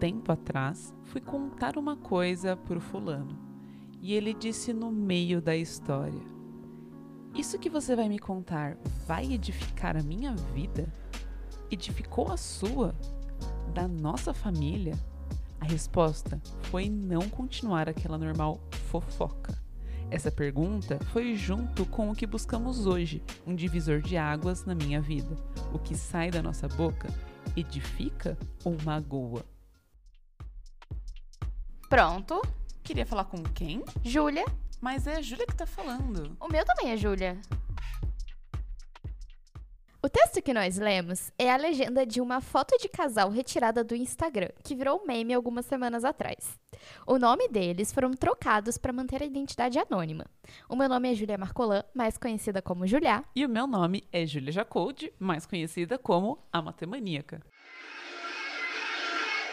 Tempo atrás, fui contar uma coisa pro fulano e ele disse no meio da história: Isso que você vai me contar vai edificar a minha vida? Edificou a sua? Da nossa família? A resposta foi não continuar aquela normal fofoca. Essa pergunta foi junto com o que buscamos hoje, um divisor de águas na minha vida. O que sai da nossa boca edifica ou magoa? Pronto. Queria falar com quem? Júlia. Mas é a Júlia que tá falando. O meu também é Júlia. O texto que nós lemos é a legenda de uma foto de casal retirada do Instagram, que virou meme algumas semanas atrás. O nome deles foram trocados para manter a identidade anônima. O meu nome é Julia Marcolan, mais conhecida como Julia. E o meu nome é Júlia Jacoldi, mais conhecida como a Matemaníaca.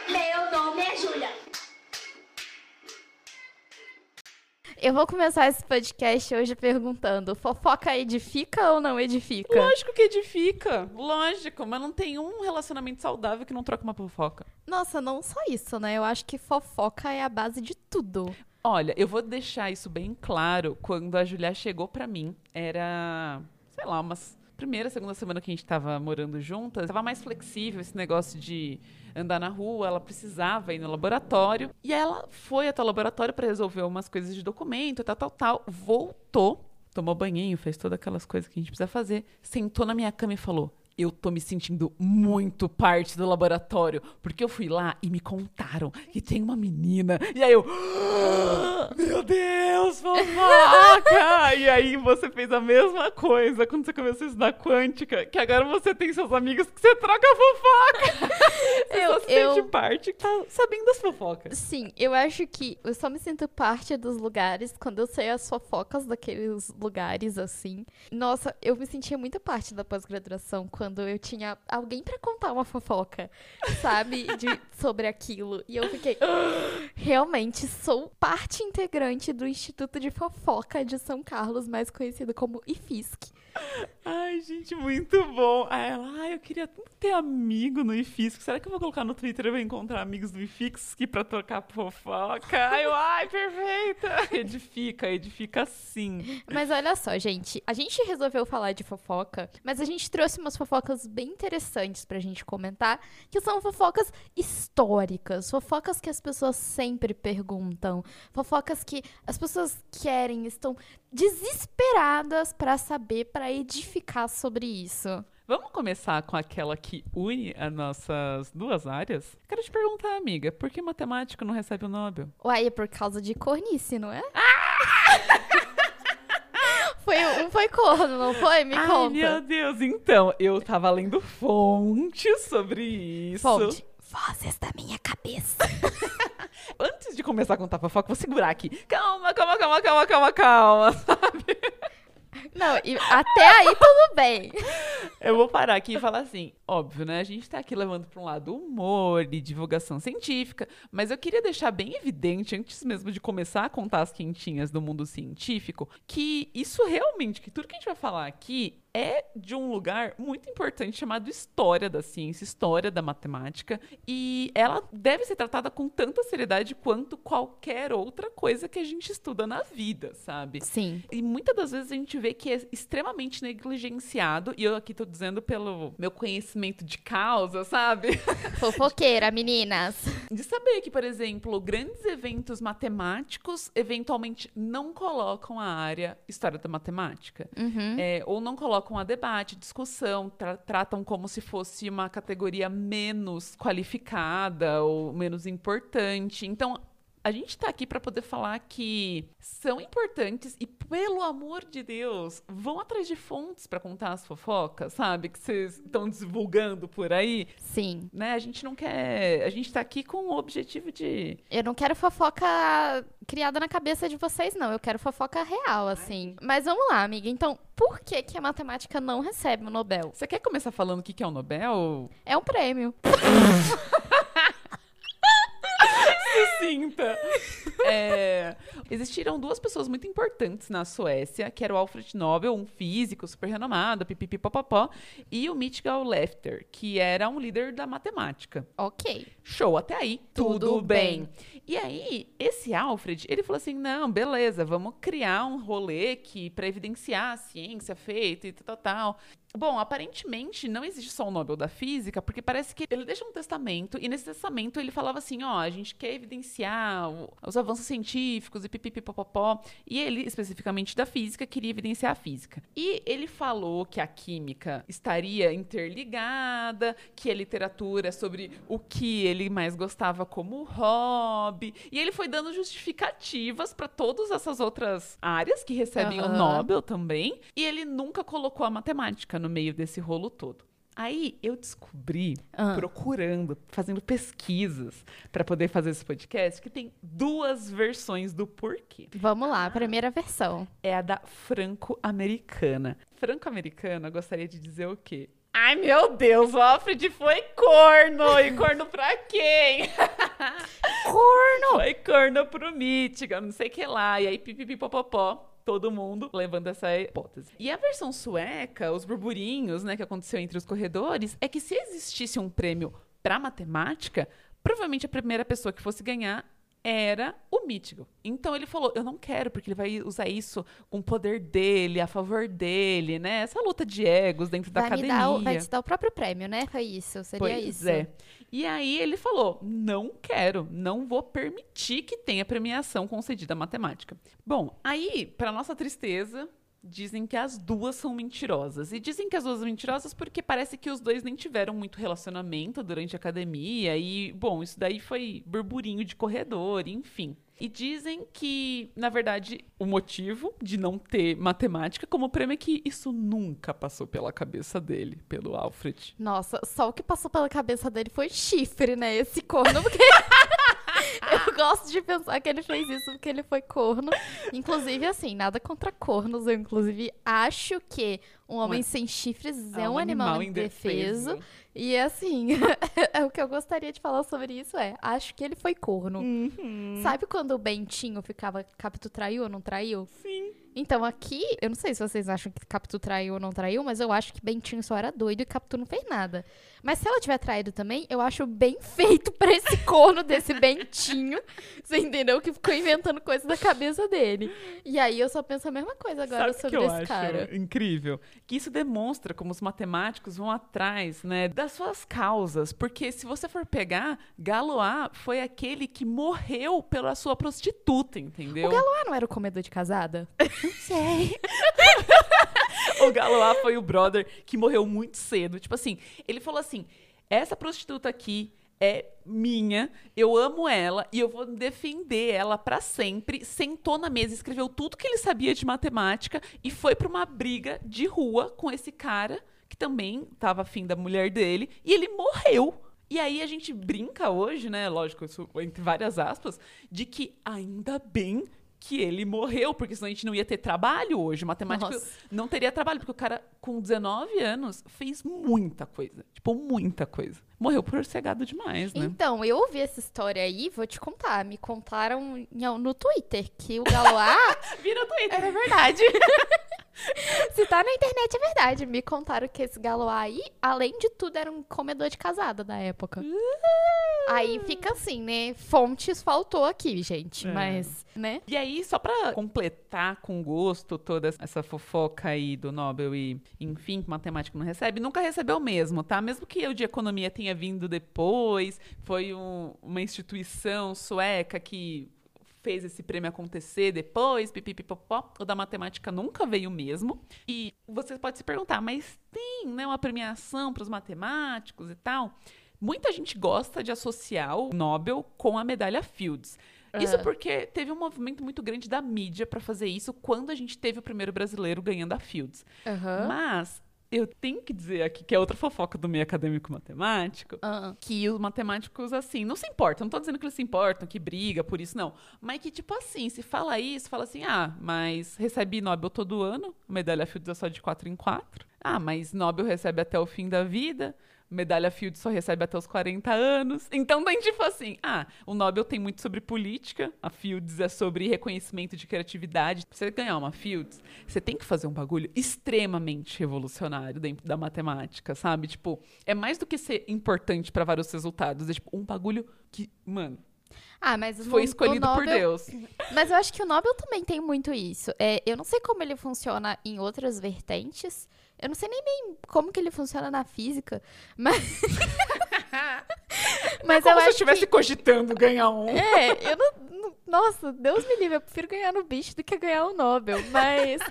Meu nome é Júlia. Eu vou começar esse podcast hoje perguntando: fofoca edifica ou não edifica? Lógico que edifica, lógico, mas não tem um relacionamento saudável que não troca uma fofoca. Nossa, não só isso, né? Eu acho que fofoca é a base de tudo. Olha, eu vou deixar isso bem claro. Quando a Julia chegou pra mim, era, sei lá, umas primeira, segunda semana que a gente tava morando juntas, tava mais flexível esse negócio de andar na rua, ela precisava ir no laboratório. E ela foi até o laboratório para resolver umas coisas de documento, tal, tal, tal. Voltou, tomou banhinho, fez todas aquelas coisas que a gente precisa fazer, sentou na minha cama e falou: eu tô me sentindo muito parte do laboratório, porque eu fui lá e me contaram que tem uma menina. E aí eu, "Ah, meu Deus, fofoca! e aí você fez a mesma coisa quando você começou a estudar quântica, que agora você tem seus amigos que você troca fofoca. Você Eu- só se sente eu- parte que tá sabendo das fofocas. Sim, eu acho que eu só me sinto parte dos lugares quando eu sei as fofocas daqueles lugares assim. Nossa, eu me sentia muito parte da pós-graduação quando eu tinha alguém pra contar uma fofoca, sabe? De, sobre aquilo. E eu fiquei, "Ah, realmente sou parte integrante do Instituto de Fofoca de São Carlos, mais conhecido como IFISC. Ai, gente, muito bom. Aí ela, ai, eu queria tanto ter amigo no IFIX. Será que eu vou colocar no Twitter e vou encontrar amigos do IFIX que pra trocar fofoca? Ai, eu, ai, perfeita. Edifica, edifica sim. Mas olha só, gente. A gente resolveu falar de fofoca, mas a gente trouxe umas fofocas bem interessantes pra gente comentar, que são fofocas históricas, fofocas que as pessoas sempre perguntam, fofocas que as pessoas querem, estão desesperadas pra saber, pra edificar sobre isso. Vamos começar com aquela que une as nossas duas áreas? Quero te perguntar, amiga, por que matemático não recebe o Nobel? Uai, é por causa de cornice, não é? foi, um foi corno, não foi? Me Ai, conta. meu Deus. Então, eu tava lendo fontes sobre isso. Fonte. Vozes da minha cabeça. Antes de começar a contar fofoca, vou segurar aqui. Calma, calma, calma, calma, calma, calma, sabe? Não, e até aí tudo bem. Eu vou parar aqui e falar assim, óbvio, né? A gente tá aqui levando para um lado humor e divulgação científica, mas eu queria deixar bem evidente, antes mesmo de começar a contar as quentinhas do mundo científico, que isso realmente, que tudo que a gente vai falar aqui é de um lugar muito importante chamado história da ciência, história da matemática, e ela deve ser tratada com tanta seriedade quanto qualquer outra coisa que a gente estuda na vida, sabe? Sim. E muitas das vezes a gente vê que é extremamente negligenciado, e eu aqui tô dizendo pelo meu conhecimento de causa, sabe? Fofoqueira, meninas. De saber que, por exemplo, grandes eventos matemáticos eventualmente não colocam a área história da matemática. É, ou não colocam a debate, discussão, tra- tratam como se fosse uma categoria menos qualificada ou menos importante. Então, a gente tá aqui para poder falar que são importantes e, pelo amor de Deus, vão atrás de fontes para contar as fofocas, sabe? Que vocês estão divulgando por aí, Sim. né? A gente não quer. A gente tá aqui com o objetivo de. Eu não quero fofoca criada na cabeça de vocês, não. Eu quero fofoca real, assim. Mas vamos lá, amiga. Então, por que, que a matemática não recebe o Nobel? Você quer começar falando o que que é o Nobel? É um prêmio. Sucinta. É, existiram duas pessoas muito importantes na Suécia, que era o Alfred Nobel, um físico super renomado, pipipipopopó, e o Mitchell Lefter, que era um líder da matemática. Ok. Show, até aí, tudo, Tudo bem. bem. E aí, esse Alfred, ele falou assim: não, beleza, vamos criar um rolê que para evidenciar a ciência feita e tal, tal, tal. Bom, aparentemente não existe só o Nobel da Física, porque parece que ele deixa um testamento, e nesse testamento ele falava assim: ó, a gente quer evidenciar o- os avanços científicos e pipipipopopó. E ele, especificamente da física, queria evidenciar a física. E ele falou que a química estaria interligada, que a literatura é sobre o que ele mais gostava como hobby. E ele foi dando justificativas para todas essas outras áreas que recebem o Aham. Nobel também. E ele nunca colocou a matemática no meio desse rolo todo. Aí eu descobri, Ah. procurando, fazendo pesquisas para poder fazer esse podcast, que tem duas versões do porquê. Vamos lá, primeira versão. É a da franco-americana. Franco-americana, gostaria de dizer o quê? Ai, meu Deus, o Alfred foi corno! E corno pra quem? Corno! Foi corno pro Mítiga, não sei o que lá. E aí, pipipipopopó. Todo mundo levando essa hipótese. E a versão sueca, os burburinhos, né, que aconteceu entre os corredores, é que se existisse um prêmio pra matemática, provavelmente a primeira pessoa que fosse ganhar era o Mítigo. Então ele falou: Eu não quero, porque ele vai usar isso com o poder dele, a favor dele, né? Essa luta de egos dentro da Vai, me academia. o- vai te dar o próprio prêmio, né? Foi isso, seria Pois isso. é. E aí ele falou: não quero, não vou permitir que tenha premiação concedida à matemática. Bom, aí, para nossa tristeza, dizem que as duas são mentirosas. E dizem que as duas são mentirosas porque parece que os dois nem tiveram muito relacionamento durante a academia. E, bom, isso daí foi burburinho de corredor, enfim. E dizem que, na verdade, o motivo de não ter matemática como prêmio é que isso nunca passou pela cabeça dele, pelo Alfred. Nossa, só o que passou pela cabeça dele foi chifre, né? Esse corno, porque. Eu gosto de pensar que ele fez isso porque ele foi corno. Inclusive, assim, nada contra cornos. Eu, inclusive, acho que um homem sem chifres é, um, animal, indefeso. E, assim, é o que eu gostaria de falar sobre isso é: acho que ele foi corno. Uhum. Sabe quando o Bentinho ficava Capitu traiu ou não traiu? Sim. Então aqui, eu não sei se vocês acham que Capitu traiu ou não traiu, mas eu acho que Bentinho só era doido e Capitu não fez nada. Mas se ela tiver traído também, eu acho bem feito pra esse corno desse Bentinho. Você entendeu? Que ficou inventando coisa da cabeça dele. E aí eu só penso a mesma coisa agora Sabe sobre que eu esse acho cara. incrível? Que isso demonstra como os matemáticos vão atrás, né, das suas causas. Porque se você for pegar, Galois foi aquele que morreu pela sua prostituta, entendeu? O Galois não era o comedor de casada? Não sei. O Galois foi o brother que morreu muito cedo. Tipo assim, ele falou assim: essa prostituta aqui é minha, eu amo ela e eu vou defender ela pra sempre. Sentou na mesa, escreveu tudo que ele sabia de matemática e foi pra uma briga de rua com esse cara que também tava afim da mulher dele e ele morreu. E aí a gente brinca hoje, né? Lógico, isso entre várias aspas, de que ainda bem que ele morreu, porque senão a gente não ia ter trabalho hoje. Matemática Nossa. não teria trabalho, porque o cara, com 19 anos, fez muita coisa. Tipo, muita coisa. Morreu por ser gado demais, né? Então, eu ouvi essa história aí, vou te contar. Me contaram no Twitter que o Galois Vira Twitter, é verdade. Se tá na internet é verdade. Me contaram que esse Galois aí, além de tudo, era um comedor de casada da época. Aí fica assim, né? Fontes faltou aqui, gente. É. Mas, né? E aí, só pra completar com gosto toda essa fofoca aí do Nobel e, enfim, que matemático não recebe, nunca recebeu mesmo, tá? Mesmo que o de economia tenha vindo depois, foi um- uma instituição sueca que fez esse prêmio acontecer depois, pipipipopó, o da matemática nunca veio mesmo. E você pode se perguntar, mas tem né, uma premiação para os matemáticos e tal? Muita gente gosta de associar o Nobel com a medalha Fields. Isso Aham. porque teve um movimento muito grande da mídia para fazer isso quando a gente teve o primeiro brasileiro ganhando a Fields. Aham. Mas eu tenho que dizer aqui que é outra fofoca do meio acadêmico matemático, Ah. que os matemáticos, assim, não se importam. Não tô dizendo que eles se importam, que briga por isso, não. Mas que, tipo assim, se fala isso, fala assim, ah, mas recebe Nobel todo ano, medalha Fields é só de 4 em 4. Ah, mas Nobel recebe até o fim da vida. Medalha Fields só recebe até os 40 anos. Então tem tipo assim, ah, o Nobel tem muito sobre política, a Fields é sobre reconhecimento de criatividade. Pra você ganhar uma Fields, você tem que fazer um bagulho extremamente revolucionário dentro da matemática, sabe? Tipo, é mais do que ser importante para vários resultados, é tipo um bagulho que, mano, Ah, mas foi escolhido por Nobel- Deus. Mas eu acho que o Nobel também tem muito isso. É, eu não sei como ele funciona em outras vertentes. Eu não sei nem bem como que ele funciona na física. Mas, mas Como eu se eu estivesse que... cogitando ganhar um. É, eu não- Nossa, Deus me livre, eu prefiro ganhar no bicho do que ganhar o Nobel. Mas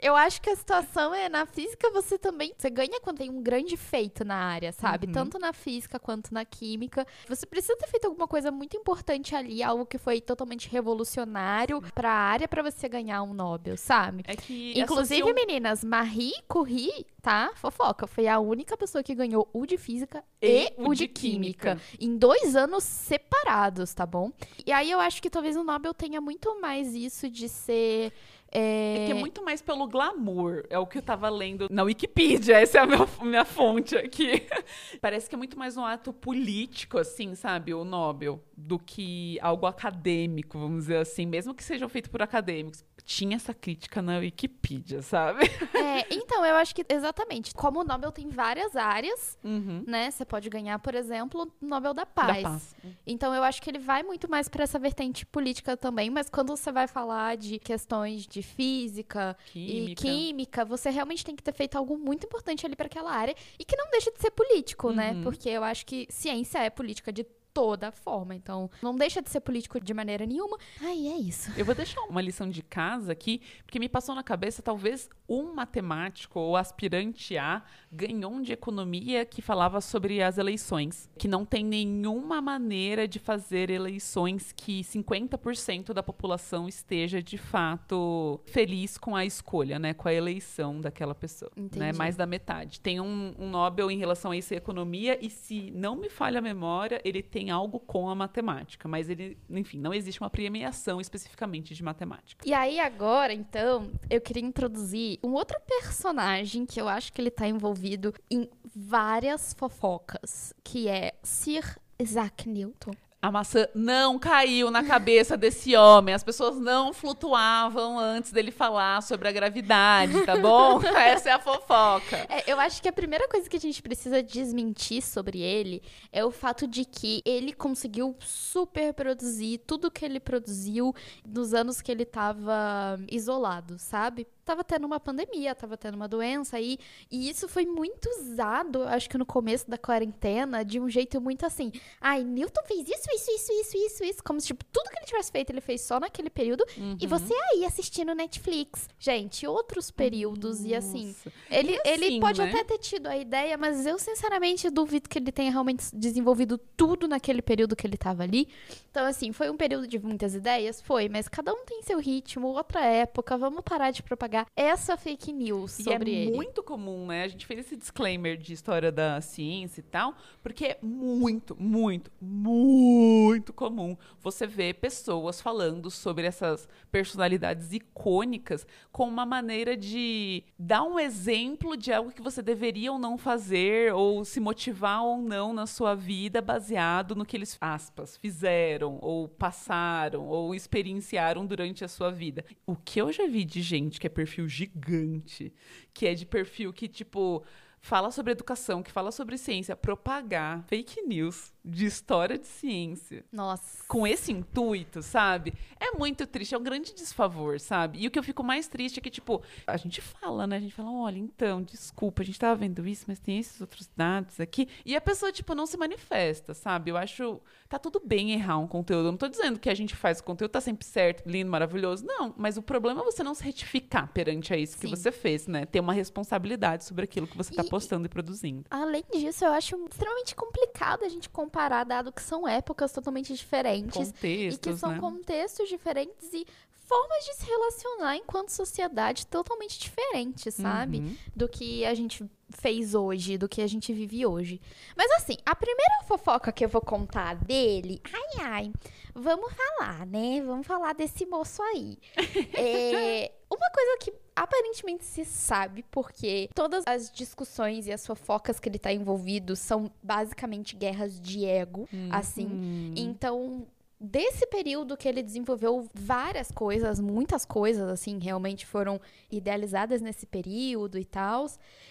eu acho que a situação é na física você também. Você ganha quando tem um grande feito na área, sabe? Uhum. Tanto na física quanto na química. Você precisa ter feito alguma coisa muito importante ali, algo que foi totalmente revolucionário pra área pra você ganhar um Nobel, sabe? É que Inclusive, associam- meninas, Marie Curie, tá? Fofoca. Foi a única pessoa que ganhou o de física e, o de química. Em dois anos separados, tá bom? E aí eu acho que talvez o Nobel tenha muito mais isso de ser. É É, que é muito mais pelo glamour. É o que eu tava lendo na Wikipedia. Essa é a minha, minha fonte aqui. Parece que é muito mais um ato político, assim, sabe? O Nobel, do que algo acadêmico, vamos dizer assim. Mesmo que sejam feitos por acadêmicos. Tinha essa crítica na Wikipedia, sabe? é, então, eu acho que exatamente. Como o Nobel tem várias áreas, Uhum. né? Você pode ganhar, por exemplo, o Nobel da Paz. Da paz. Então eu acho que ele vai muito mais para essa vertente política também, mas quando você vai falar de questões de física e Química. química, você realmente tem que ter feito algo muito importante ali para aquela área e que não deixa de ser político, né? Uhum. Porque eu acho que ciência é política de toda forma, então não deixa de ser político de maneira nenhuma. Ai, é isso. Eu vou deixar uma lição de casa aqui, porque me passou na cabeça, talvez um matemático ou aspirante a ganhou um de economia que falava sobre as eleições, que não tem nenhuma maneira de fazer eleições que 50% da população esteja de fato feliz com a escolha, né, com a eleição daquela pessoa, né, Entendi. mais da metade. Tem um, um Nobel em relação a isso em economia e se não me falha a memória, ele tem algo com a matemática, mas ele, enfim, não existe uma premiação especificamente de matemática. E aí agora, então, eu queria introduzir um outro personagem que eu acho que ele tá envolvido em várias fofocas, que é Sir Isaac Newton. A maçã não caiu na cabeça desse homem. As pessoas não flutuavam antes dele falar sobre a gravidade, tá bom? Essa é a fofoca. É, eu acho que a primeira coisa que a gente precisa desmentir sobre ele é o fato de que ele conseguiu super produzir tudo que ele produziu nos anos que ele tava isolado, sabe? Tava tendo uma pandemia, tava tendo uma doença aí, e isso foi muito usado, acho que no começo da quarentena, de um jeito muito assim. Ai, Newton fez isso, isso, isso, isso, isso, isso, como se tipo, tudo que ele tivesse feito, ele fez só naquele período, e você aí assistindo Netflix. Gente, outros períodos, e assim, Nossa. ele, E ele assim, pode né? até ter tido a ideia, mas eu sinceramente duvido que ele tenha realmente desenvolvido tudo naquele período que ele tava ali. Então, assim, foi um período de muitas ideias? Foi, mas cada um tem seu ritmo, outra época, vamos parar de propagar essa fake news sobre e é ele. muito comum, né? A gente fez esse disclaimer de história da ciência e tal, porque é muito, muito, muito comum você ver pessoas falando sobre essas personalidades icônicas com uma maneira de dar um exemplo de algo que você deveria ou não fazer, ou se motivar ou não na sua vida baseado no que eles, aspas, fizeram, ou passaram, ou experienciaram durante a sua vida. O que eu já vi de gente que é perfil gigante, que é de perfil que, tipo, fala sobre educação, que fala sobre ciência, propagar fake news de história de ciência Nossa. com esse intuito, sabe? É muito triste, é um grande desfavor, sabe? E o que eu fico mais triste é que, tipo, a gente fala, né? A gente fala, olha, então, desculpa, a gente tava vendo isso, mas tem esses outros dados aqui. E a pessoa, tipo, não se manifesta, sabe? Eu acho. Tá tudo bem errar um conteúdo. Eu não tô dizendo que a gente faz o conteúdo tá sempre certo, lindo, maravilhoso. Não, mas o problema é você não se retificar perante a isso que Sim. você fez, né? Ter uma responsabilidade sobre aquilo que você tá E- postando e produzindo. Além disso, eu acho extremamente complicado a gente comparar, dado que são épocas totalmente diferentes. Contextos, E que são né? contextos diferentes e formas de se relacionar enquanto sociedade totalmente diferentes, sabe? Uhum. Do que a gente fez hoje, do que a gente vive hoje. Mas assim, a primeira fofoca que eu vou contar dele, ai ai, vamos falar, né? Vamos falar desse moço aí. É, Uma coisa que aparentemente se sabe, porque todas as discussões e as fofocas que ele tá envolvido são basicamente guerras de ego, assim. Hum. Então, desse período que ele desenvolveu várias coisas, muitas coisas, assim, realmente foram idealizadas nesse período e tal,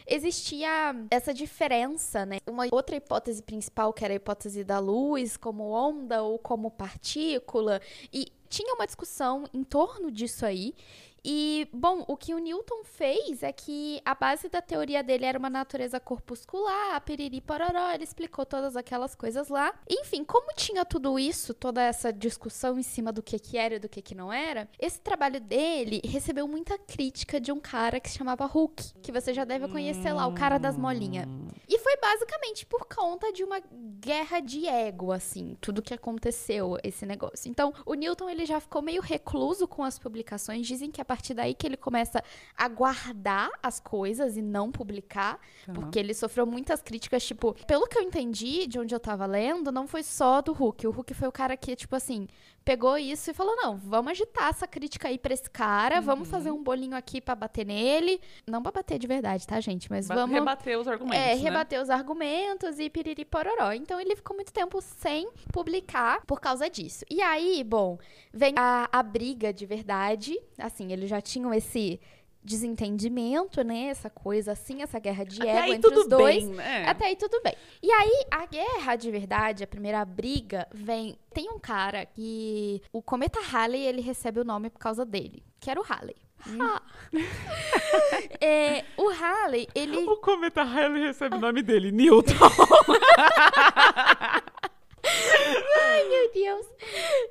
existia essa diferença, né? Uma outra hipótese principal, que era a hipótese da luz como onda ou como partícula, e tinha uma discussão em torno disso aí. E, bom, o que o Newton fez é que a base da teoria dele era uma natureza corpuscular, piriri pororó, ele explicou todas aquelas coisas lá. Enfim, como tinha tudo isso, toda essa discussão em cima do que, que era e do que, que não era, esse trabalho dele recebeu muita crítica de um cara que se chamava Hooke, que você já deve conhecer lá, o cara das molinhas. E foi basicamente por conta de uma guerra de ego, assim, tudo que aconteceu, esse negócio. Então, o Newton, ele já ficou meio recluso com as publicações, dizem que a partir daí que ele começa a guardar as coisas e não publicar, Tá. porque ele sofreu muitas críticas, tipo, pelo que eu entendi de onde eu tava lendo, não foi só do Hulk. O Hulk foi o cara que, tipo assim, pegou isso e falou: não, vamos agitar essa crítica aí pra esse cara, vamos fazer um bolinho aqui pra bater nele. Não pra bater de verdade, tá, gente? Mas Ba- vamos. Rebater os argumentos, É, né? rebater os argumentos e piriri pororó. Então ele ficou muito tempo sem publicar por causa disso. E aí, bom, vem a, a briga de verdade. Assim, eles já tinham esse desentendimento, né? Essa coisa assim, essa guerra de Até ego aí entre tudo os dois. bem, né? Até aí tudo bem. E aí, a guerra de verdade, a primeira briga, vem. Tem um cara que. O cometa Halley, ele recebe o nome por causa dele, que era o Halley. Ah. É, o Halley, ele. O cometa Halley recebe o nome dele, Newton. Meu Deus.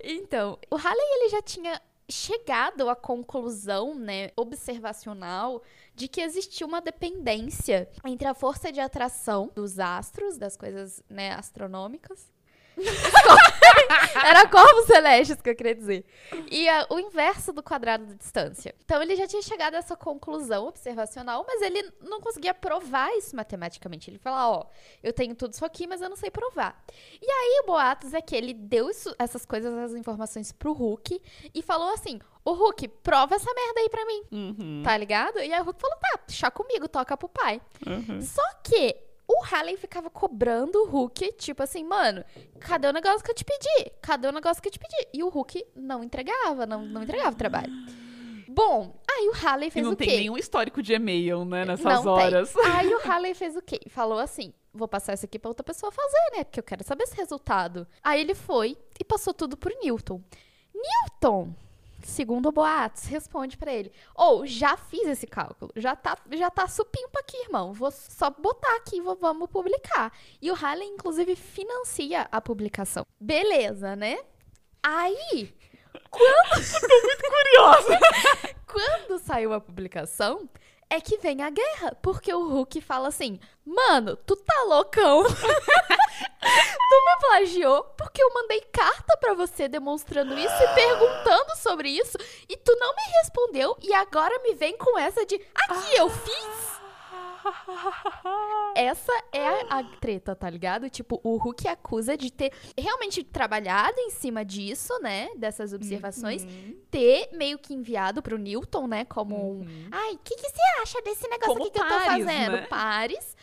Então, o Halley ele já tinha chegado à conclusão, né, observacional de que existia uma dependência entre a força de atração dos astros, das coisas, né, astronômicas. Era corpos celestes que eu queria dizer. E a- o inverso do quadrado da distância. Então ele já tinha chegado a essa conclusão observacional, mas ele não conseguia provar isso matematicamente. Ele fala, ó, eu tenho tudo isso aqui, mas eu não sei provar. E aí o boatos é que ele deu isso- essas coisas, essas informações pro Hulk e falou assim: Ô Hulk, prova essa merda aí pra mim, Uhum, tá ligado? E aí o Hulk falou: tá, chá comigo, toca pro pai. uhum. Só que o Halley ficava cobrando o Hulk, tipo assim, mano, cadê o negócio que eu te pedi? Cadê o negócio que eu te pedi? E o Hulk não entregava, não, não entregava o trabalho. Bom, aí o Halley E fez não o tem quê? nenhum histórico de e-mail, né, nessas Não tem. horas. Aí o Halley fez o quê? Falou assim: vou passar isso aqui pra outra pessoa fazer, né? Porque eu quero saber esse resultado. Aí ele foi e passou tudo pro Newton. Newton, segundo o Boatos, responde pra ele: Ou já fiz esse cálculo, já tá, já tá supimpa aqui, irmão. Vou só botar aqui, vou- vamos publicar. E o Halley, inclusive, financia a publicação. Beleza, né? Aí, Curiosa. quando saiu a publicação, é que vem a guerra. Porque o Hulk fala assim: Mano, tu tá loucão? tu me plagiou porque eu mandei carta pra você demonstrando isso e perguntando sobre isso e tu não me respondeu e agora me vem com essa de aqui eu fiz. Essa é a, a treta, tá ligado? Tipo, o Hulk acusa de ter realmente trabalhado em cima disso, né? Dessas observações Uhum. ter meio que enviado pro Newton, né? Como um. Uhum. Ai, o que, que você acha desse negócio Como aqui que eu tô fazendo? né? Pares.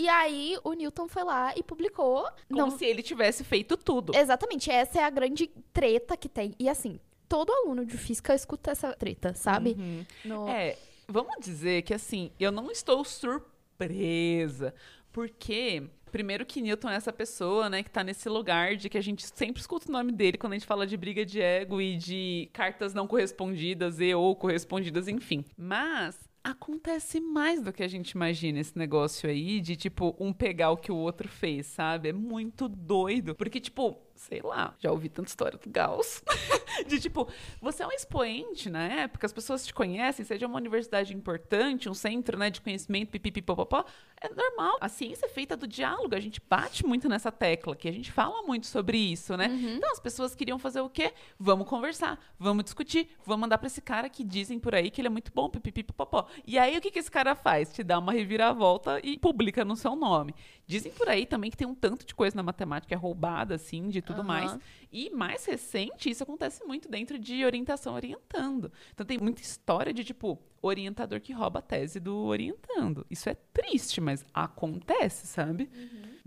E aí o Newton foi lá e publicou. Como Não, se ele tivesse feito tudo. exatamente, essa é a grande treta que tem. E assim, todo aluno de física escuta essa treta, sabe? Uhum. No- É, vamos dizer que assim, eu não estou surpresa, porque primeiro que Newton é essa pessoa, né, que tá nesse lugar de que a gente sempre escuta o nome dele quando a gente fala de briga de ego e de cartas não correspondidas e ou correspondidas, enfim. Mas acontece mais do que a gente imagina esse negócio aí de tipo um pegar o que o outro fez, sabe? É muito doido, porque tipo, sei lá, já ouvi tanta história do Gauss. de tipo, você é um expoente na época, as pessoas te conhecem, seja uma universidade importante, um centro, né, de conhecimento, pipipipopopó, é normal. A ciência é feita do diálogo, a gente bate muito nessa tecla, que a gente fala muito sobre isso, né? Então as pessoas queriam fazer o quê? Vamos conversar, vamos discutir, vamos mandar pra esse cara que dizem por aí que ele é muito bom, pipipipopopó. E aí o que que esse cara faz? Te dá uma reviravolta e publica no seu nome. Dizem por aí também que tem um tanto de coisa na matemática é roubada, assim, de tudo Aham. mais. E mais recente, isso acontece muito dentro de orientação orientando. Então tem muita história de tipo orientador que rouba a tese do orientando. Isso é triste, mas acontece, sabe?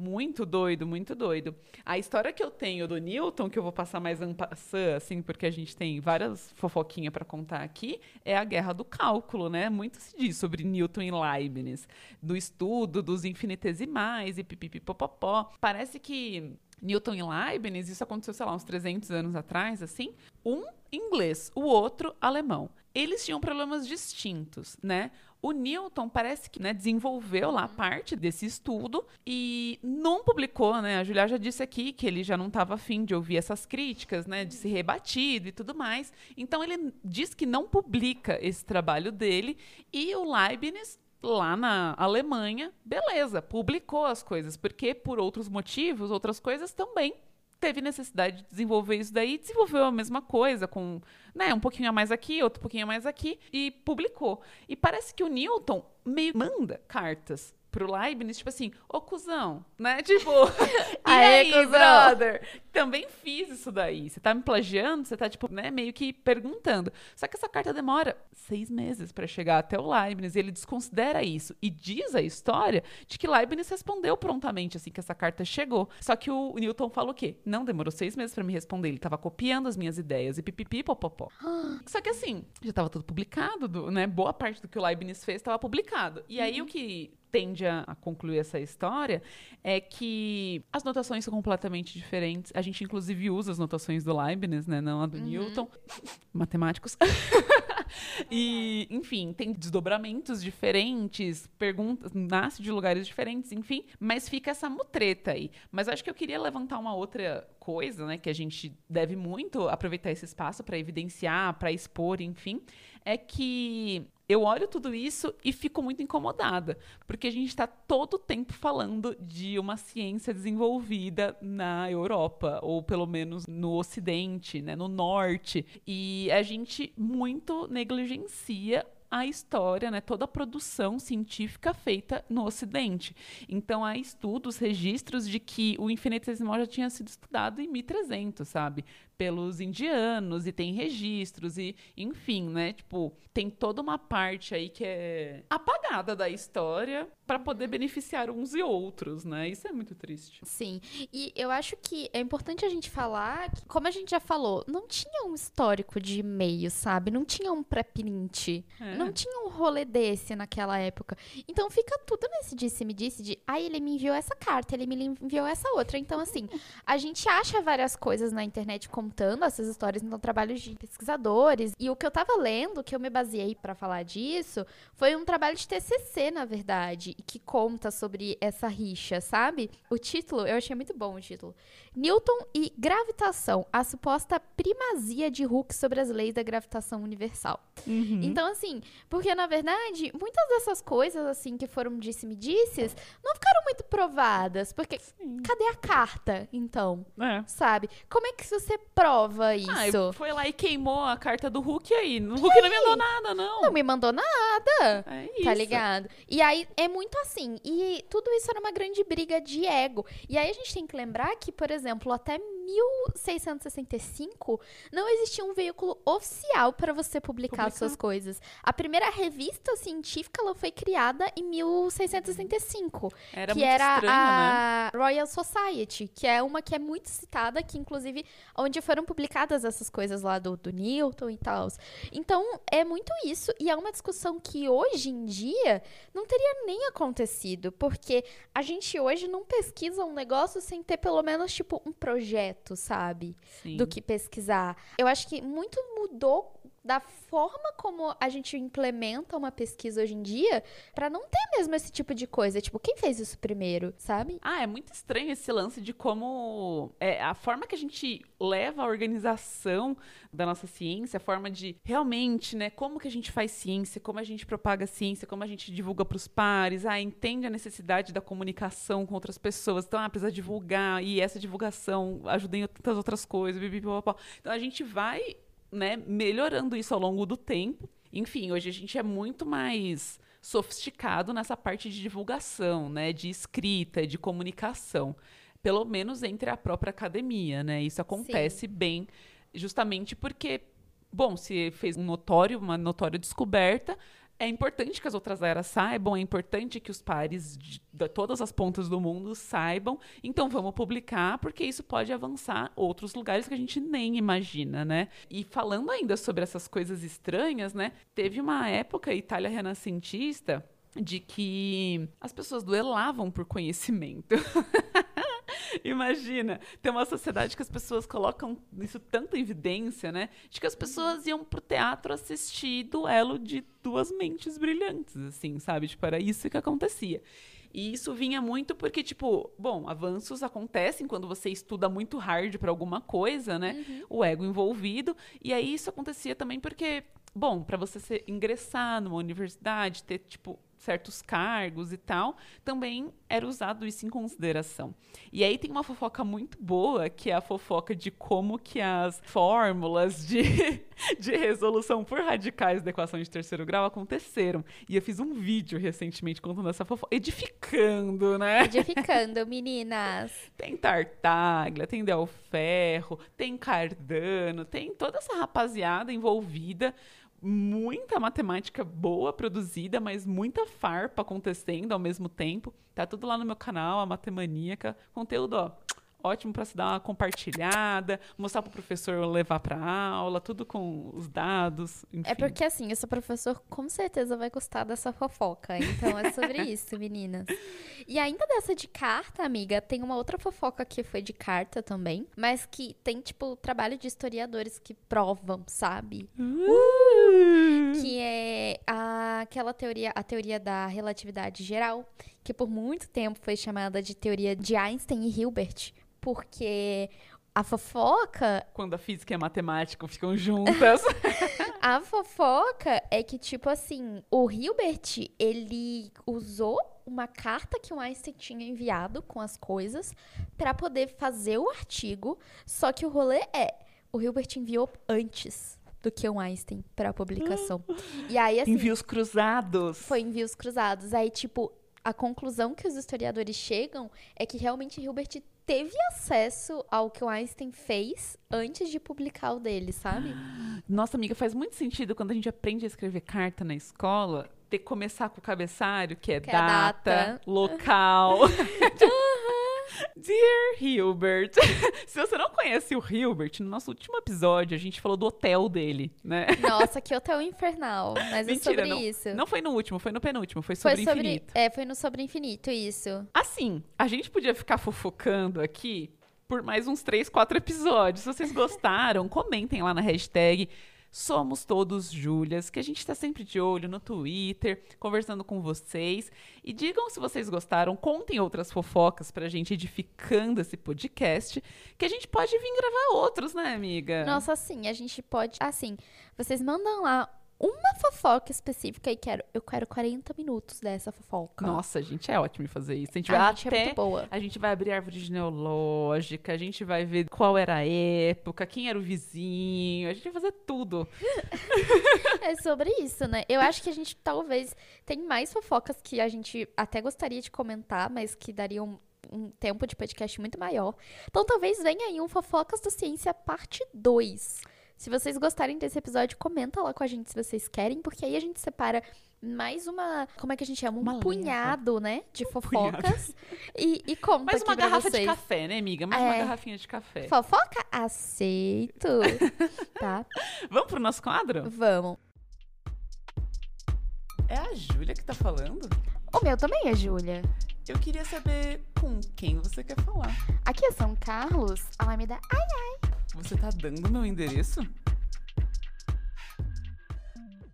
Muito doido, muito doido. A história que eu tenho do Newton, que eu vou passar mais passant, assim, porque a gente tem várias fofoquinhas para contar aqui, é a guerra do cálculo, né? Muito se diz sobre Newton e Leibniz, do estudo dos infinitesimais e pipipipopopó. Parece que Newton e Leibniz, isso aconteceu, sei lá, uns 300 anos atrás, assim, um inglês, o outro alemão. Eles tinham problemas distintos, né? O Newton parece que né, desenvolveu lá parte desse estudo e não publicou, né? A Julia já disse aqui que ele já não estava afim de ouvir essas críticas, né? De ser rebatido e tudo mais. Então ele diz que não publica esse trabalho dele e o Leibniz lá na Alemanha, beleza, publicou as coisas, porque por outros motivos, outras coisas também teve necessidade de desenvolver isso daí, desenvolveu a mesma coisa com, né, um pouquinho a mais aqui, outro pouquinho a mais aqui e publicou. E parece que o Newton meio manda cartas pro Leibniz, tipo assim, ô cuzão, né? Tipo, e aí, cuzão? brother? Também fiz isso daí. Você tá me plagiando, você tá, tipo, né, meio que perguntando. Só que essa carta demora seis meses pra chegar até o Leibniz e ele desconsidera isso. E diz a história de que Leibniz respondeu prontamente assim que essa carta chegou. Só que o Newton fala o quê? Não demorou seis meses pra me responder. Ele tava copiando as minhas ideias e pipipi, popopó. Só que assim, já tava tudo publicado, do- né? Boa parte do que o Leibniz fez estava publicado. E aí o que tende a, a concluir essa história é que as notações são completamente diferentes. A gente, inclusive, usa as notações do Leibniz, né? Não a do Newton. Matemáticos. e, enfim, tem desdobramentos diferentes, perguntas, nasce de lugares diferentes, enfim, mas fica essa mutreta aí. Mas acho que eu queria levantar uma outra coisa, né, que a gente deve muito aproveitar esse espaço para evidenciar, para expor, enfim, é que eu olho tudo isso e fico muito incomodada, porque a gente está todo tempo falando de uma ciência desenvolvida na Europa, ou pelo menos no Ocidente, né, no Norte, e a gente muito negligencia a história, né, toda a produção científica feita no Ocidente. Então há estudos, registros de que o infinitesimal já tinha sido estudado em 1300, sabe? Pelos indianos e tem registros e, enfim, né? Tipo, tem toda uma parte aí que é apagada da história para poder beneficiar uns e outros, né? Isso é muito triste. Sim, e eu acho que é importante a gente falar que, como a gente já falou, não tinha um histórico de e-mail, sabe? Não tinha um pré-print. É. Não tinha um rolê desse naquela época. Então fica tudo nesse disse-me-disse de, ah, ele me enviou essa carta, ele me enviou essa outra. Então, assim, a gente acha várias coisas na internet contando essas histórias no trabalho de pesquisadores. E o que eu tava lendo, que eu me baseei pra falar disso, foi um trabalho de TCC, na verdade, que conta sobre essa rixa, sabe? O título, eu achei muito bom o título. Newton e gravitação, a suposta primazia de Hooke sobre as leis da gravitação universal. Uhum. Então, assim, porque na verdade, muitas dessas coisas, assim, que foram disse-me-disses, não ficaram muito provadas. Porque cadê a carta, então? É. Sabe? Como é que você prova isso? Ah, foi lá e queimou a carta do Hulk aí. O Hulk não me mandou nada, não. Não me mandou nada. É isso. Tá ligado? E aí é muito assim. E tudo isso era uma grande briga de ego. E aí a gente tem que lembrar que, por exemplo, até 1665 não existia um veículo oficial para você publicar Publicar. suas coisas. A primeira revista científica ela foi criada em 1665, Era que era estranho, né? a Royal Society, que é uma que é muito citada, que inclusive onde foram publicadas essas coisas lá do, do Newton e tal. Então, é muito isso. E é uma discussão que hoje em dia não teria nem acontecido. Porque a gente hoje não pesquisa um negócio sem ter pelo menos, tipo, um projeto, sabe? Sim. Do que pesquisar. Eu acho que muito mudou da forma como a gente implementa uma pesquisa hoje em dia pra não ter mesmo esse tipo de coisa. Tipo, quem fez isso primeiro, sabe? Ah, é muito estranho esse lance de como é, a forma que a gente leva a organização da nossa ciência, a forma de realmente, né, como que a gente faz ciência, como a gente propaga a ciência, como a gente divulga para os pares, ah, entende a necessidade da comunicação com outras pessoas, então ah, precisa divulgar e essa divulgação ajuda em tantas outras coisas, bibibopó. então a gente vai, né, melhorando isso ao longo do tempo. Enfim, hoje a gente é muito mais sofisticado nessa parte de divulgação, né, de escrita, de comunicação. pelo menos entre a própria academia, né? Isso acontece bem justamente porque, bom, se fez um notório, uma notória descoberta, é importante que as outras eras saibam, é importante que os pares de, de, todas as pontas do mundo saibam. Então vamos publicar, porque isso pode avançar outros lugares que a gente nem imagina, né? E falando ainda sobre essas coisas estranhas, né? Teve uma época Itália renascentista de que as pessoas duelavam por conhecimento. Imagina, tem uma sociedade que as pessoas colocam isso tanto em evidência, né? De que as pessoas iam pro teatro assistir duelo de duas mentes brilhantes, assim, sabe? Tipo, era isso que acontecia. E isso vinha muito porque, tipo, bom, avanços acontecem quando você estuda muito hard para alguma coisa, né? Uhum. O ego envolvido. E aí isso acontecia também porque, bom, para você ser, ingressar numa universidade, ter, tipo, certos cargos e tal, também era usado isso em consideração. E aí tem uma fofoca muito boa, que é a fofoca de como que as fórmulas de, de resolução por radicais da equação de terceiro grau aconteceram. E eu fiz um vídeo recentemente contando essa fofoca, edificando, né? Edificando, meninas. Tem Tartaglia, tem Del Ferro, tem Cardano, tem toda essa rapaziada envolvida muita matemática boa produzida, mas muita farpa acontecendo ao mesmo tempo. Tá tudo lá no meu canal, a Matemaníaca. Conteúdo, ó, ótimo para se dar uma compartilhada, mostrar para o professor levar para aula, tudo com os dados. Enfim. É porque assim, o seu professor com certeza vai gostar dessa fofoca. Então é sobre isso, meninas. E ainda dessa de carta, amiga, tem uma outra fofoca que foi de carta também, mas que tem tipo trabalho de historiadores que provam, sabe? Uh! Que é a, aquela teoria, a teoria da relatividade geral, que por muito tempo foi chamada de teoria de Einstein e Hilbert porque a fofoca. Quando a física e a matemática ficam juntas. a fofoca é que, tipo assim, o Hilbert, ele usou uma carta que o Einstein tinha enviado com as coisas para poder fazer o artigo. Só que o rolê é: o Hilbert enviou antes do que o Einstein para publicação. e aí, assim. Envios cruzados. Foi envios cruzados. Aí, tipo, a conclusão que os historiadores chegam é que realmente Hilbert teve acesso ao que o Einstein fez antes de publicar o dele, sabe? Nossa, amiga, faz muito sentido quando a gente aprende a escrever carta na escola, ter que começar com o cabeçário, que é, que data, é data, local. Dear Hilbert. Se você não conhece o Hilbert, no nosso último episódio a gente falou do hotel dele, né? Nossa, que hotel infernal. Mas Mentira, é sobre não, isso. Não foi no último, foi no penúltimo, foi sobre, foi sobre infinito. É, foi no sobre infinito, isso. Assim, a gente podia ficar fofocando aqui por mais uns três, quatro episódios. Se vocês gostaram, comentem lá na hashtag Somos Todos Júlias, que a gente está sempre de olho no Twitter, conversando com vocês. E digam se vocês gostaram, contem outras fofocas para a gente edificando esse podcast, que a gente pode vir gravar outros, né, amiga? Nossa, sim, a gente pode. Assim, vocês mandam lá uma fofoca específica e quero, eu quero 40 minutos dessa fofoca. Nossa, a gente é ótimo em fazer isso. A gente vai a gente até, é boa. A gente vai abrir árvore genealógica, a gente vai ver qual era a época, quem era o vizinho, a gente vai fazer tudo. é sobre isso, né? Eu acho que a gente talvez tem mais fofocas que a gente até gostaria de comentar, mas que dariam um tempo de podcast muito maior. Então talvez venha aí um Fofocas da Ciência parte 2. Se vocês gostarem desse episódio, comenta lá com a gente se vocês querem, porque aí a gente separa mais uma. Como é que a gente chama? Um uma punhado, né? De um fofocas. E, e conta. Mais uma garrafa vocês. de café, né, amiga? Mais é. uma garrafinha de café. Fofoca? Aceito. tá. Vamos pro nosso quadro? Vamos. É a Júlia que tá falando? O meu também é Júlia. Eu queria saber com quem você quer falar. Aqui é São Carlos, Alameda Ai Ai. Você tá dando meu endereço?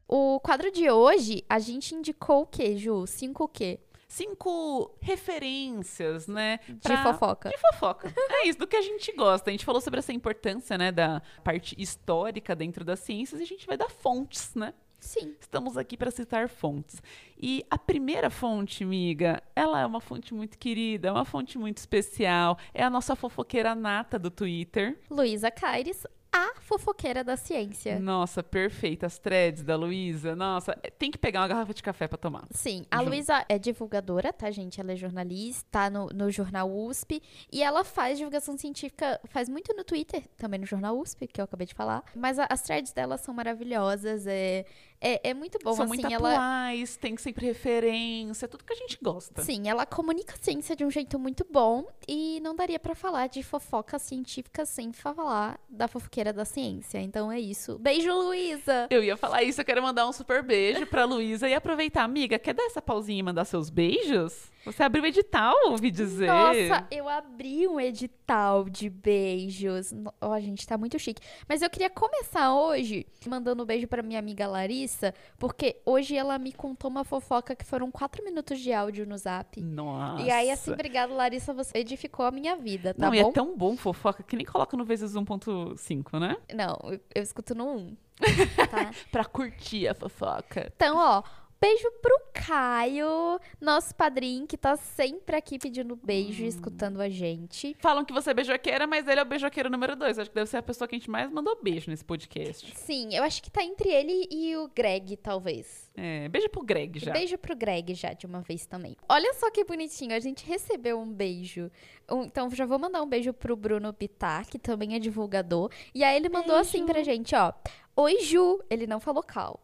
O quadro de hoje, a gente indicou o quê, Ju? Cinco o quê? Cinco referências, né? Pra... De fofoca. De fofoca. é isso, do que a gente gosta. A gente falou sobre essa importância, né, da parte histórica dentro das ciências e a gente vai dar fontes, né? Sim. Estamos aqui para citar fontes. E a primeira fonte, amiga, ela é uma fonte muito querida, é uma fonte muito especial. É a nossa fofoqueira nata do Twitter. Luísa Caires, a fofoqueira da ciência. Nossa, perfeita. As threads da Luísa. Nossa, é, tem que pegar uma garrafa de café pra tomar. Sim, a. Luísa é divulgadora, tá, gente? Ela é jornalista, tá no, no jornal USP. E ela faz divulgação científica, faz muito no Twitter, também no jornal USP, que eu acabei de falar. Mas a- as threads dela são maravilhosas, é, é, é muito bom, São assim, muito ela... atuais, tem sempre referência, tudo que a gente gosta. Sim, ela comunica a ciência de um jeito muito bom e não daria pra falar de fofoca científica sem falar da fofoqueira da ciência. Então é isso. Beijo, Luísa! Eu ia falar isso, eu quero mandar um super beijo pra Luísa e aproveitar, amiga, quer dar essa pausinha e mandar seus beijos? Você abriu o edital, ouvi dizer. Nossa, eu abri um edital de beijos. Ó, gente, tá muito chique. Mas eu queria começar hoje mandando um beijo pra minha amiga Larissa, porque hoje ela me contou uma fofoca que foram quatro minutos de áudio no zap. Nossa. E aí, assim, obrigada, Larissa, você edificou a minha vida, tá Não, e bom? é tão bom fofoca que nem coloca no vezes 1.5, né? Não, eu, eu escuto no 1. Tá? Pra curtir a fofoca. Então, ó, beijo pro Caio, nosso padrinho, que tá sempre aqui pedindo beijo e escutando a gente. Falam que você é beijoqueira, mas ele é o beijoqueiro número 2. Acho que deve ser a pessoa que a gente mais mandou beijo nesse podcast. Sim, eu acho que tá entre ele e o Greg, talvez. É, beijo pro Greg já. Beijo pro Greg já, de uma vez também. Olha só que bonitinho, a gente recebeu um beijo. Um- então, já vou mandar um beijo pro Bruno Bittar, que também é divulgador. E aí ele mandou assim pra gente, ó. Oi, Ju. Ele não falou cal.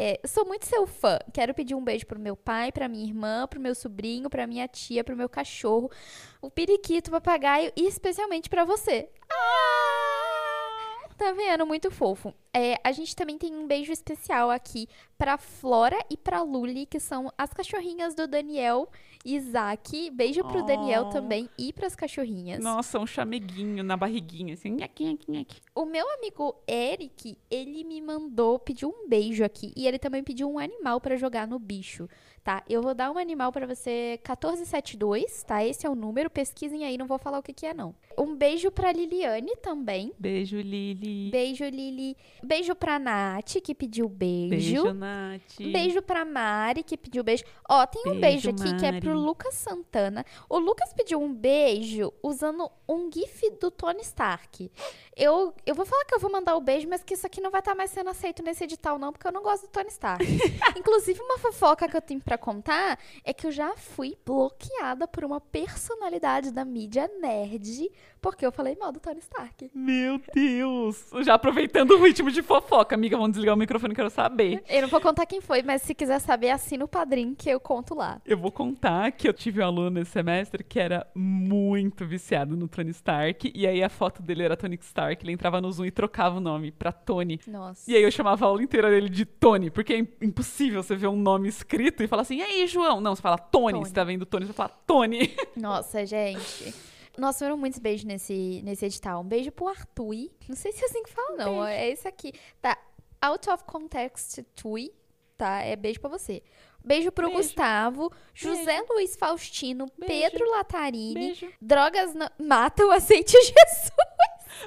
É, sou muito seu fã. Quero pedir um beijo pro meu pai, pra minha irmã, pro meu sobrinho, pra minha tia, pro meu cachorro, o periquito, o papagaio e especialmente pra você. Ah! Tá vendo? Muito fofo. É, a gente também tem um beijo especial aqui pra Flora e pra Luli, que são as cachorrinhas do Daniel Isaac. Beijo pro Oh. Daniel também e pras cachorrinhas. Nossa, um chameguinho na barriguinha, assim, nhaqui, nhaqui, nhaqui. O meu amigo Eric, ele me mandou, pediu um beijo aqui e ele também pediu um animal pra jogar no bicho, tá? Eu vou dar um animal pra você 1472, tá? Esse é o número, pesquisem aí, não vou falar o que que é não. Um beijo pra Liliane também. Beijo, Lili. Beijo, Lili. Beijo pra Nath, que pediu beijo. Beijo, Nath. Beijo pra Mari, que pediu beijo. Ó, tem um Beijo, beijo aqui que é pro Mari. Lucas Santana. O Lucas pediu um beijo usando um gif do Tony Stark. Eu, eu vou falar que eu vou mandar o beijo, mas que isso aqui não vai estar mais sendo aceito nesse edital, não, porque eu não gosto do Tony Stark. Inclusive, uma fofoca que eu tenho pra contar é que eu já fui bloqueada por uma personalidade da mídia nerd, porque eu falei mal do Tony Stark. Meu Deus. Já aproveitando o ritmo de fofoca, amiga, vamos desligar o microfone, quero saber. Eu não vou contar quem foi, mas se quiser saber, assina o padrinho que eu conto lá. Eu vou contar que eu tive um aluno nesse semestre que era muito viciado no Tony Stark. E aí a foto dele era Tony Stark. Ele entrava no Zoom e trocava o nome pra Tony. Nossa. E aí eu chamava a aula inteira dele de Tony, porque é im- impossível você ver um nome escrito e falar assim, e aí, João? Não, você fala Tony, Tony. você tá vendo Tony, você fala Tony. Nossa, gente. Nossa, foram muitos beijos nesse, nesse edital. Um beijo pro Artui. Não sei se é assim que fala, não. É esse aqui. Tá. Out of context, Tui. Tá? É beijo pra você. Beijo pro Beijo. Gustavo, José Luiz Faustino, Beijo. Pedro Latarini. Beijo. Drogas na- matam, aceite Jesus.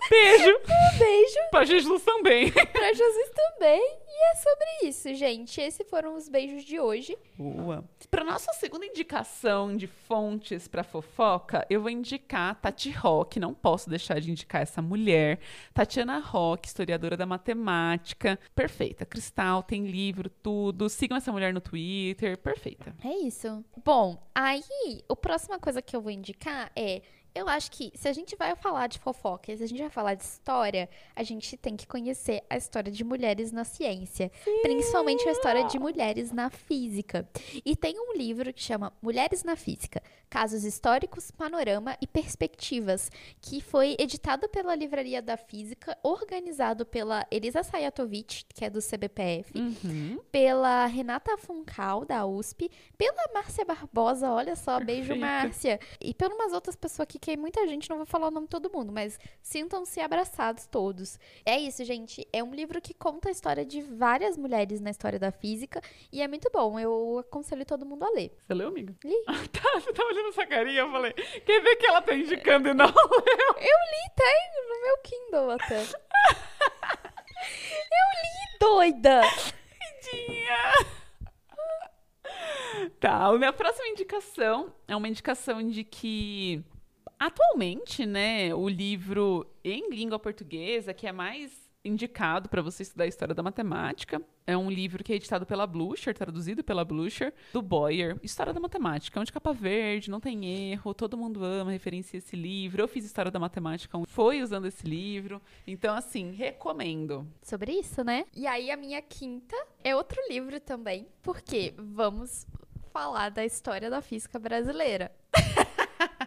Beijo. Beijo pra Jesus também. pra Jesus também. E é sobre isso, gente. Esses foram os beijos de hoje. Boa. Para nossa segunda indicação de fontes para fofoca, eu vou indicar Tati Rock. Não posso deixar de indicar essa mulher. Tatiana Rock, historiadora da matemática. Perfeita. Cristal, tem livro, tudo. Sigam essa mulher no Twitter. Perfeita. É isso. Bom, aí, a próxima coisa que eu vou indicar é. Eu acho que se a gente vai falar de fofoca, se a gente vai falar de história, a gente tem que conhecer a história de mulheres na ciência. Principalmente a história de mulheres na física. E tem um livro que chama Mulheres na Física: Casos Históricos, Panorama e Perspectivas, que foi editado pela Livraria da Física, organizado pela Elisa Sayatovic, que é do CBPF, Uhum. pela Renata Funcal, da USP, pela Márcia Barbosa, olha só, beijo. Márcia, e por umas outras pessoas aqui que muita gente, não vou falar o nome de todo mundo, mas sintam-se abraçados todos. É isso, gente, é um livro que conta a história de várias mulheres na história da física e é muito bom, eu aconselho todo mundo a ler. Você leu, amiga? Li. Ah, tá, você tá olhando essa carinha, eu falei, quer ver que ela tá indicando e não leu? Eu li, tem no meu Kindle até. eu li, doida! Tadinha. Tá, a minha próxima indicação é uma indicação de que Atualmente, né, o livro em língua portuguesa que é mais indicado para você estudar a história da matemática. É um livro que é editado pela Blucher, traduzido pela Blucher, do Boyer, História da Matemática. É um de capa verde, não tem erro, todo mundo ama, referencia esse livro. Eu fiz História da Matemática, foi usando esse livro. Então, assim, recomendo. Sobre isso, né? E aí, a minha quinta é outro livro também, porque vamos falar da história da física brasileira.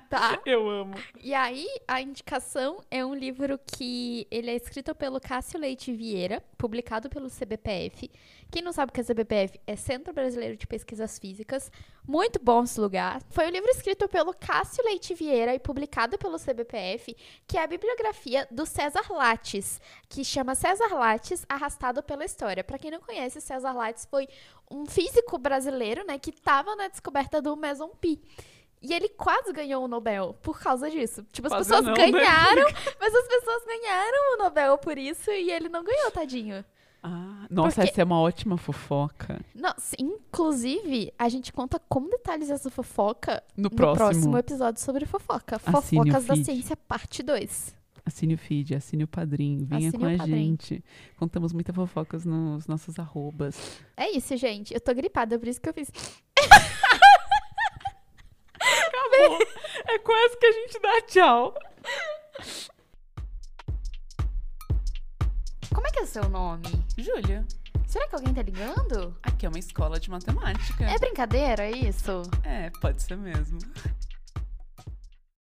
Tá? Eu amo. E aí, a indicação é um livro que ele é escrito pelo Cássio Leite Vieira, publicado pelo CBPF. Quem não sabe o que é CBPF? É Centro Brasileiro de Pesquisas Físicas. Muito bom esse lugar. Foi um livro escrito pelo Cássio Leite Vieira e publicado pelo CBPF, que é a bibliografia do César Lattes, que chama César Lattes Arrastado pela História. Para quem não conhece, César Lattes foi um físico brasileiro, né, que estava na descoberta do meson pi. E ele quase ganhou o Nobel por causa disso. Tipo, as Quase pessoas não, né? ganharam, mas as pessoas ganharam o Nobel por isso e ele não ganhou, tadinho. Ah, nossa, Porque- essa é uma ótima fofoca. Nossa, inclusive, a gente conta com detalhes essa fofoca No no próximo, próximo episódio sobre fofoca. Assine Fofocas da. Ciência, parte 2. assine o feed, assine o padrinho, venha Assine com a padrinho. gente. Contamos muitas fofocas nos nossos arrobas. É isso, gente. Eu tô gripada, por isso que eu fiz. Acabou. é quase que a gente dá tchau. Como é que é o seu nome? Júlia, Será que alguém tá ligando? aqui é uma escola de matemática. É brincadeira, é isso? É, pode ser mesmo.